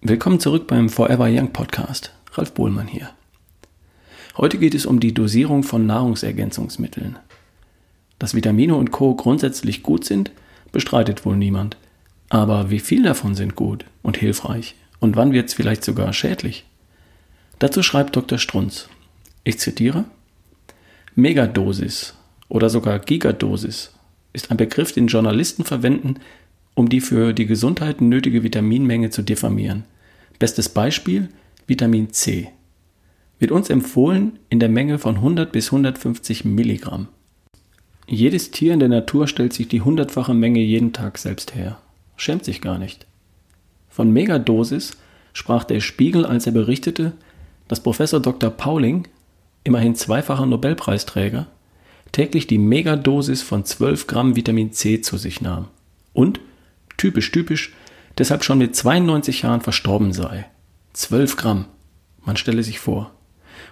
Willkommen zurück beim Forever Young Podcast. Ralf Bohlmann hier. Heute geht es um die Dosierung von Nahrungsergänzungsmitteln. Dass Vitamine und Co. grundsätzlich gut sind, bestreitet wohl niemand. Aber wie viel davon sind gut und hilfreich? Und wann wird es vielleicht sogar schädlich? Dazu schreibt Dr. Strunz. Ich zitiere: Megadosis oder sogar Gigadosis ist ein Begriff, den Journalisten verwenden, um die für die Gesundheit nötige Vitaminmenge zu diffamieren. Bestes Beispiel Vitamin C. Wird uns empfohlen in der Menge von 100 bis 150 Milligramm. Jedes Tier in der Natur stellt sich die hundertfache Menge jeden Tag selbst her. Schämt sich gar nicht. Von Megadosis sprach der Spiegel, als er berichtete, dass Professor Dr. Pauling, immerhin zweifacher Nobelpreisträger, täglich die Megadosis von 12 Gramm Vitamin C zu sich nahm und, typisch typisch, deshalb schon mit 92 Jahren verstorben sei. 12 Gramm, man stelle sich vor,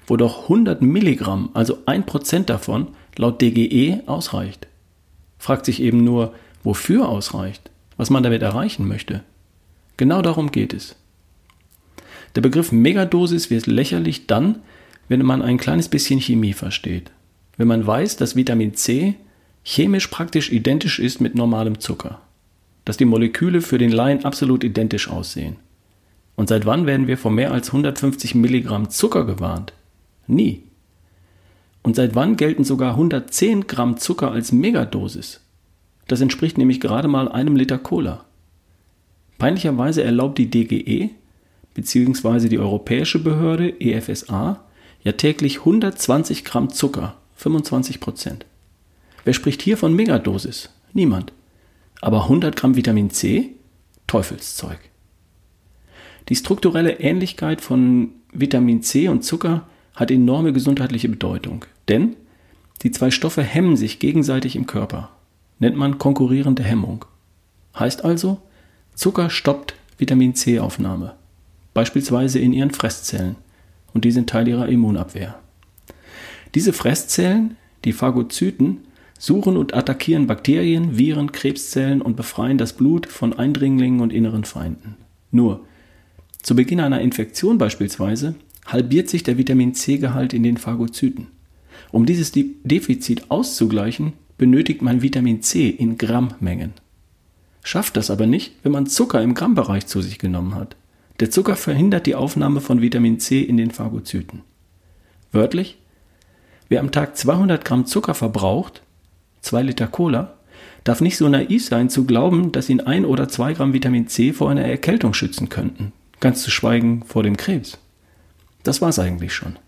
wo doch 100 Milligramm, also ein Prozent davon, laut DGE ausreicht. Fragt sich eben nur, wofür ausreicht, was man damit erreichen möchte. Genau darum geht es. Der Begriff Megadosis wird lächerlich dann, wenn man ein kleines bisschen Chemie versteht. Wenn man weiß, dass Vitamin C chemisch praktisch identisch ist mit normalem Zucker dass die Moleküle für den Laien absolut identisch aussehen. Und seit wann werden wir vor mehr als 150 Milligramm Zucker gewarnt? Nie. Und seit wann gelten sogar 110 Gramm Zucker als Megadosis? Das entspricht nämlich gerade mal einem Liter Cola. Peinlicherweise erlaubt die DGE bzw. die europäische Behörde EFSA ja täglich 120 Gramm Zucker, 25 Prozent. Wer spricht hier von Megadosis? Niemand. Aber 100 Gramm Vitamin C? Teufelszeug. Die strukturelle Ähnlichkeit von Vitamin C und Zucker hat enorme gesundheitliche Bedeutung, denn die zwei Stoffe hemmen sich gegenseitig im Körper. Nennt man konkurrierende Hemmung. Heißt also, Zucker stoppt Vitamin C-Aufnahme, beispielsweise in ihren Fresszellen, und die sind Teil ihrer Immunabwehr. Diese Fresszellen, die Phagozyten, suchen und attackieren Bakterien, Viren, Krebszellen und befreien das Blut von Eindringlingen und inneren Feinden. Nur, zu Beginn einer Infektion beispielsweise halbiert sich der Vitamin C-Gehalt in den Phagozyten. Um dieses Defizit auszugleichen, benötigt man Vitamin C in Grammmengen. Schafft das aber nicht, wenn man Zucker im Grammbereich zu sich genommen hat. Der Zucker verhindert die Aufnahme von Vitamin C in den Phagozyten. Wörtlich, wer am Tag 200 Gramm Zucker verbraucht, zwei Liter Cola, darf nicht so naiv sein zu glauben, dass ihn ein oder zwei Gramm Vitamin C vor einer Erkältung schützen könnten, ganz zu schweigen vor dem Krebs. Das war's eigentlich schon.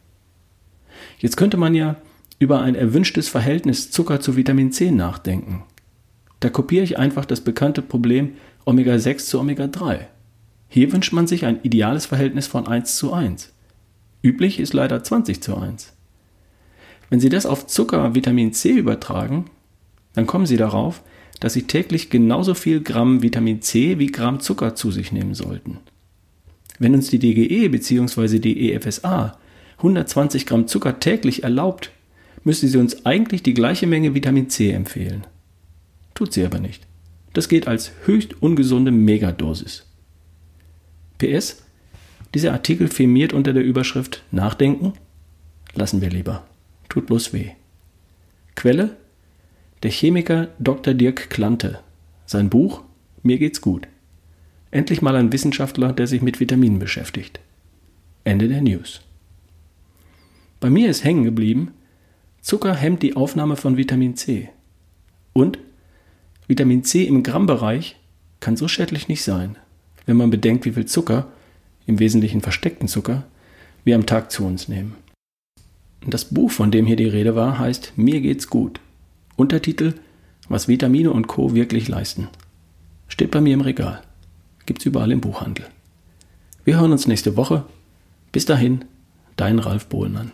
Jetzt könnte man ja über ein erwünschtes Verhältnis Zucker zu Vitamin C nachdenken. Da kopiere ich einfach das bekannte Problem Omega-6 zu Omega-3. Hier wünscht man sich ein ideales Verhältnis von 1 zu 1. Üblich ist leider 20 zu 1. Wenn Sie das auf Zucker Vitamin C übertragen, dann kommen Sie darauf, dass Sie täglich genauso viel Gramm Vitamin C wie Gramm Zucker zu sich nehmen sollten. Wenn uns die DGE bzw. die EFSA 120 Gramm Zucker täglich erlaubt, müsste sie uns eigentlich die gleiche Menge Vitamin C empfehlen. Tut sie aber nicht. Das geht als höchst ungesunde Megadosis. PS, dieser Artikel firmiert unter der Überschrift Nachdenken? Lassen wir lieber. Tut bloß weh. Quelle der Chemiker Dr. Dirk Klante. Sein Buch Mir geht's gut. Endlich mal ein Wissenschaftler, der sich mit Vitaminen beschäftigt. Ende der News. Bei mir ist hängen geblieben, Zucker hemmt die Aufnahme von Vitamin C. Und Vitamin C im Grammbereich kann so schädlich nicht sein, wenn man bedenkt, wie viel Zucker, im Wesentlichen versteckten Zucker, wir am Tag zu uns nehmen. Das Buch, von dem hier die Rede war, heißt Mir geht's gut Untertitel Was Vitamine und Co. wirklich leisten. Steht bei mir im Regal. Gibt's überall im Buchhandel. Wir hören uns nächste Woche. Bis dahin, dein Ralf Bohlmann.